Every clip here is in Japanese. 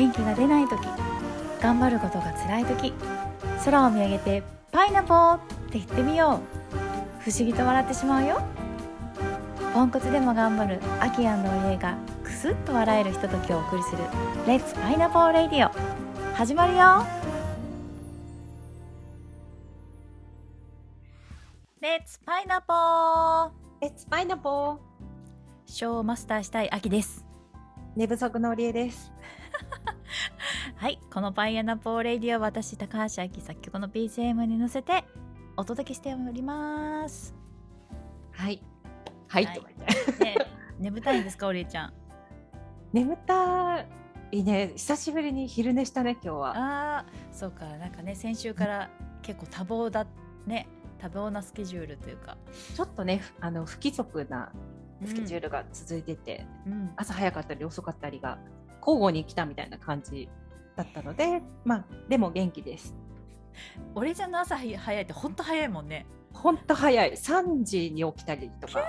元気が出ない時頑張ることが辛い時空を見上げてパイナポーって言ってみよう不思議と笑ってしまうよ。ポンコツでも頑張るアキオリエがクスッと笑えるひとときをお送りする「レッツパイナポーレディオ」始まるよ。レッツパイナポーレッツパイナポーショーをマスターしたいアキです。寝不足のりえですはいこのパイナポーレディオは私高橋明作曲の BGM に乗せてお届けしております。はい。はい、はい。ね眠たいんですかおりえちゃん。眠たいね。久しぶりに昼寝したね今日は。あーそうか。なんかね先週から結構多忙だね。多忙なスケジュールというか。ちょっとねふあの不規則なスケジュールが続いてて、うん。朝早かったり遅かったりが交互に来たみたいな感じだったのでまあでも元気です。おりえちゃんの朝早いってほんと早いもんね。ほんと早い。3時に起きたりとか。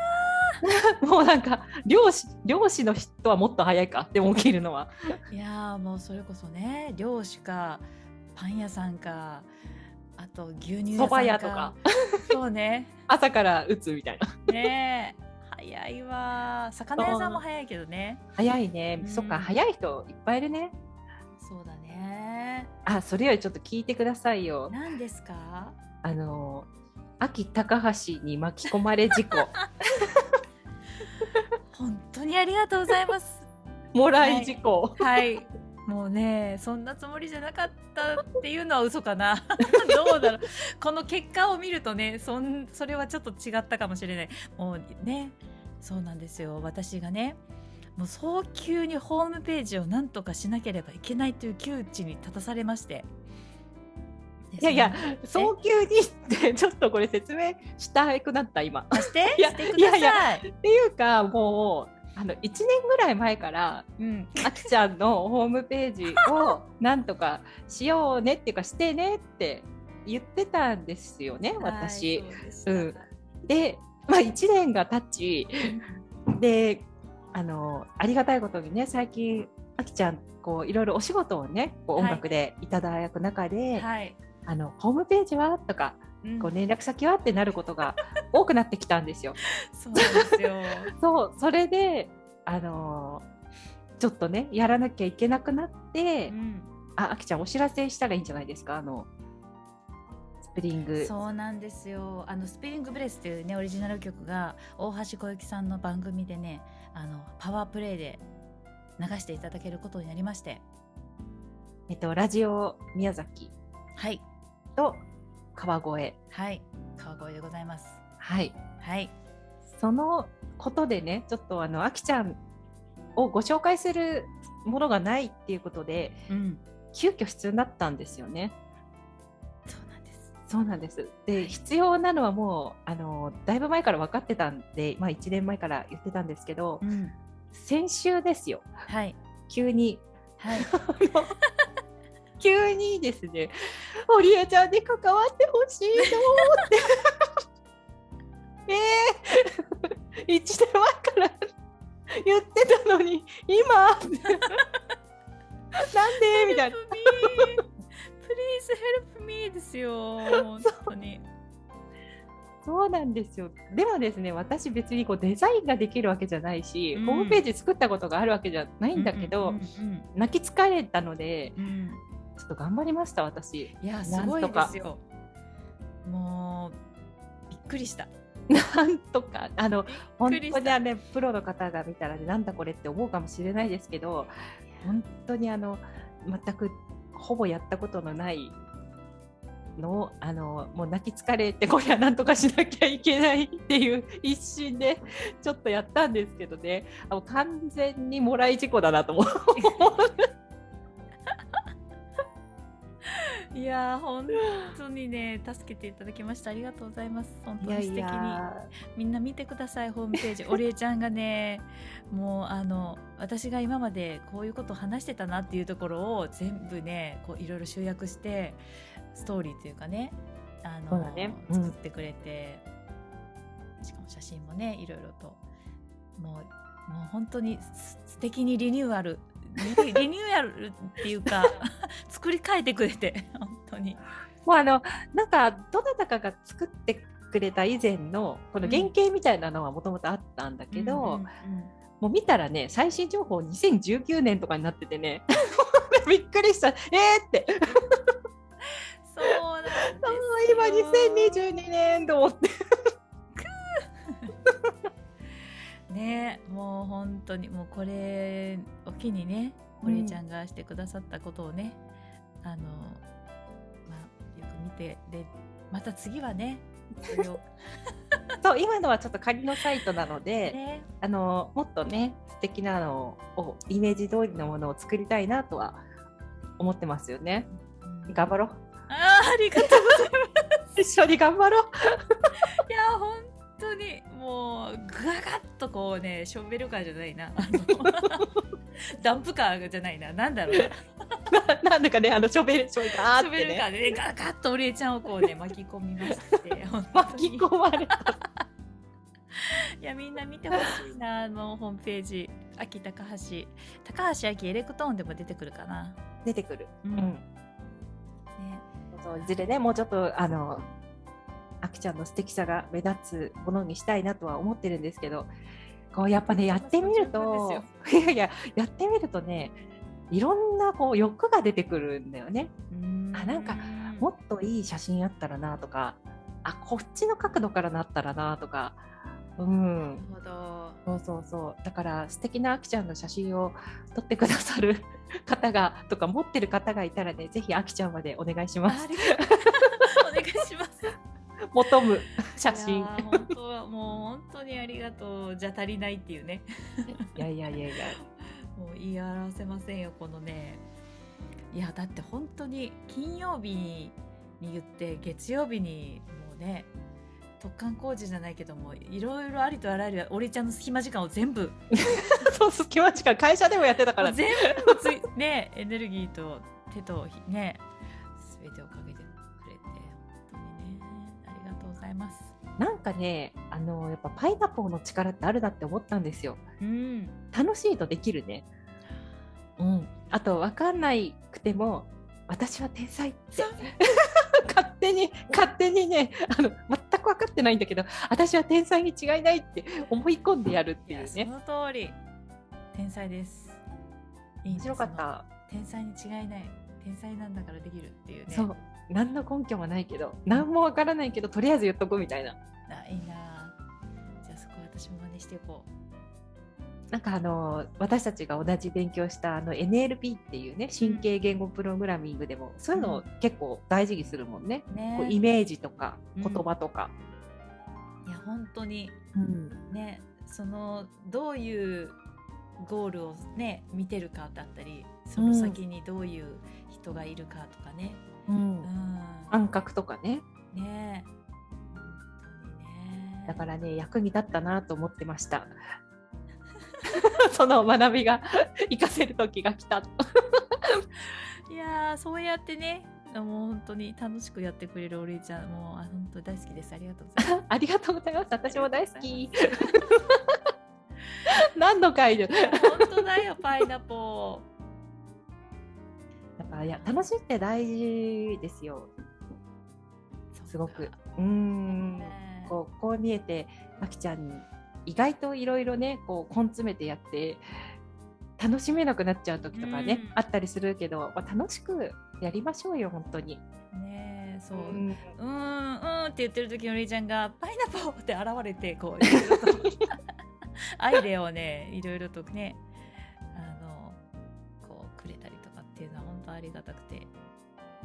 もうなんか漁師漁師の人はもっと早いか。でも起きるのは。いやーもうそれこそね漁師かパン屋さんかあと牛乳屋さんか。屋とか。そうね。朝から打つみたいな。ねえ早いわ魚屋さんも早いけどね。早いね、うん。そっか早い人いっぱいいるね。そうだね。あそれよりちょっと聞いてくださいよ。何ですか？あの秋高橋に巻き込まれ事故。本当にありがとうございます。もらい。事故、はいもうねそんなつもりじゃなかったっていうのは嘘かな。どうだろう。この結果を見るとねそんそれはちょっと違ったかもしれない。もうねそうなんですよ。私がねもう早急にホームページをなんとかしなければいけないという窮地に立たされまして。いやいや早急にってちょっとこれ説明したくなった今。あして？いやしてください。いやっていうかもうあの1年ぐらい前からうん、あきちゃんのホームページを なんとかしようねっていうかしてねって言ってたんですよね私。ううん。で、まあ、1年が経ちであのありがたいことにね最近あきちゃんこういろいろお仕事をねこうはい。音楽でいただく中で、はい、あのホームページは？とかうんこう連絡先はってなることが 多くなってきたんですよ。そうなんですよ。そうそれであのちょっとねやらなきゃいけなくなって、うん。ああきちゃんお知らせしたらいいんじゃないですか？あのスプリング。そうなんですよ。あのスピリングブレスっていうねオリジナル曲が大橋小雪さんの番組でねあのパワープレイで流していただけることになりまして。えっとラジオ宮崎。はい。と川越。はい。川越でございます。はい。はい。そのことでねちょっとあのあきちゃんをご紹介するものがないっていうことでうん。急遽必要になったんですよね。そうなんです。そうなんです。で、必要なのはもう、あの、だいぶ前から分かってたんで、まあ1年前から言ってたんですけど、うん。先週ですよ。はい。急に。はい 急にですね、堀江ちゃんに関わってほしいのって。ええ1年前から言ってたのに、今。なんで？みたいな。Please help me ですよ 本当に。そうなんですよ。でもですね、私別にこうデザインができるわけじゃないし、うん。ホームページ作ったことがあるわけじゃないんだけど、泣き疲れたので、うんうんちょっと頑張りました、私。いやなんすごいとかですよ。もうびっくりした。なんとか、あの、本当にあのね、プロの方が見たらね、なんだこれって思うかもしれないですけど、本当にあの、全くほぼやったことのないのを、あの、もう泣き疲れて、これはなんとかしなきゃいけないっていう一心で、ちょっとやったんですけどね、あの完全にもらい事故だなと思う。いやー本当にね助けていただきましたありがとうございます。本当に素敵に。みんな見てくださいホームページ。おりえちゃんがねもうあの私が今までこういうことを話してたなっていうところを全部ねこういろいろ集約してストーリーというかねあのね。うん。作ってくれて、しかも写真もねいろいろともうもう本当にす素敵にリニューアルリリニューアルっていうか 作り変えてくれて 本当に。もうあのなんかどなたかが作ってくれた以前のこの原型みたいなのはもともとあったんだけど、うん。うんうんもう見たらね最新情報2019年とかになっててね。びっくりした。えーって。そうなんです 今よ2022年と思って。ねもう本当にもうこれを機にね堀江ちゃんがしてくださったことをね、あのまあよく見てでまた次はね そう今のはちょっと仮のサイトなので、ね。あのもっとね素敵なのをイメージ通りのものを作りたいなとは思ってますよね。うん。頑張ろう。あーありがとうございます。一緒に頑張ろう。いや本当にもうガガッとこうねショベルカーじゃないな。あの ダンプカーじゃないな。なんだろう なんだかねあのショベルショベルガーショってね。ベルカーでねガガッとオリエちゃんをこうね巻き込みまして 巻に。き込まれた。いやみんな見てほしいなあのホームページ。秋高橋高橋秋エレクトーンでも出てくるかな。出てくる。ううん。ん。ねそういずれねもうちょっとあのあきちゃんの素敵さが目立つものにしたいなとは思ってるんですけどこうやっぱねやってみると いやいややってみるとねいろんなこう欲が出てくるんだよね。あなんかもっといい写真あったらなとかあこっちの角度からなったらなとか。うん。なるほど。そうそうそう。だから素敵なあきちゃんの写真を撮ってくださる 方がとか持ってる方がいたらねぜひあきちゃんまでお願いします。お願いします。求む写真。本当はもう本当にありがとう。じゃ足りないっていうね。いやいやいやいやもう言い表せませんよこのね。いやだって本当に金曜日に言って月曜日にもうね突貫工事じゃないけどもいろいろありとあらゆるおりちゃんの隙間時間を全部。そう隙間時間会社でもやってたから。全部ついねエネルギーと手とね全てをかけてくれて本当にねありがとうございます。なんかねあのやっぱパイナポーの力ってあるなって思ったんですよ。うん。楽しいとできるね。うん。あと分かんないくても私は天才って。勝手に勝手にねあの全く分かってないんだけど私は天才に違いないって思い込んでやるっていうね。の通り。天才です。いいん面白かった。天才に違いない。天才なんだからできるっていうね。そう。何の根拠もないけど何も分からないけどとりあえず言っとくみたいな。あいいな私も真似していこなんかあの私たちが同じ勉強したあの NLP っていうね神経言語プログラミングでもそういうのを結構大事にするもんね、うね。こうイメージとかうん。言葉とか、いや本当に。うん。ねそのどういうゴールをね見てるかだったりその先にどういう人がいるかとかね。うん。うん、感覚とかね。ねだからね役に立ったなと思ってました。その学びが 活かせる時が来たいやーそうやってねもう本当に楽しくやってくれるお礼ちゃんもうあ本当に大好きです。ありがとうございます。ありがとうございます。私も大好き。何度かいる本当だよパイナポだからいや楽しいって大事ですよ。ーすごく。うーん。ねこうこう見えてあきちゃんに意外といろいろねこう根詰めてやって楽しめなくなっちゃう時とかね、うん。あったりするけど、まあ、楽しくやりましょうよ本当に。ねそう、ううん。ん、うんうんって言ってる時のお礼ちゃんがパイナポーって現れてこう アイデアをねいろいろとねあのこうくれたりとかっていうのは本当ありがたくて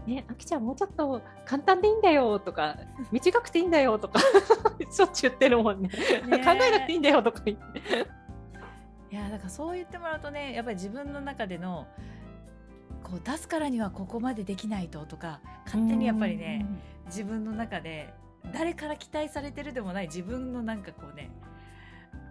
ね、あきちゃんもうちょっと簡単でいいんだよとか短くていいんだよとか しょっちゅう言ってるもんね。ね。考えなくていいんだよとか言って。いやだからそう言ってもらうとねやっぱり自分の中でのこう出すからにはここまでできないととか勝手にやっぱりね自分の中で誰から期待されてるでもない自分のなんかこうね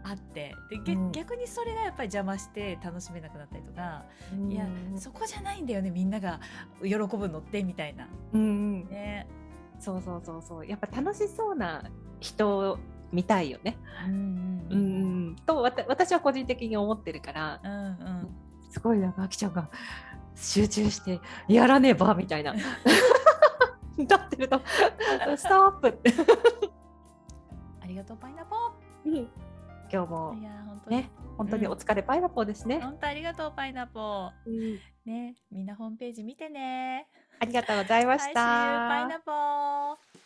あってで、げうん。逆にそれがやっぱり邪魔して楽しめなくなったりとか、うん。いやそこじゃないんだよねみんなが喜ぶのってみたいな。うんうん。ね。そうそうそうそう。やっぱ楽しそうな人を見たいよね。うんううんん。うんと私は個人的に思ってるからうんうん。すごいなんかあきちゃんが集中してやらねばみたいな。歌ってると ストップ。ありがとうパイナポー。いやー本当に。ね本当にお疲れパイナポーですね、本当ありがとうパイナポうん。ーねみんなホームページ見てね。ありがとうございましはい See you パイたナポー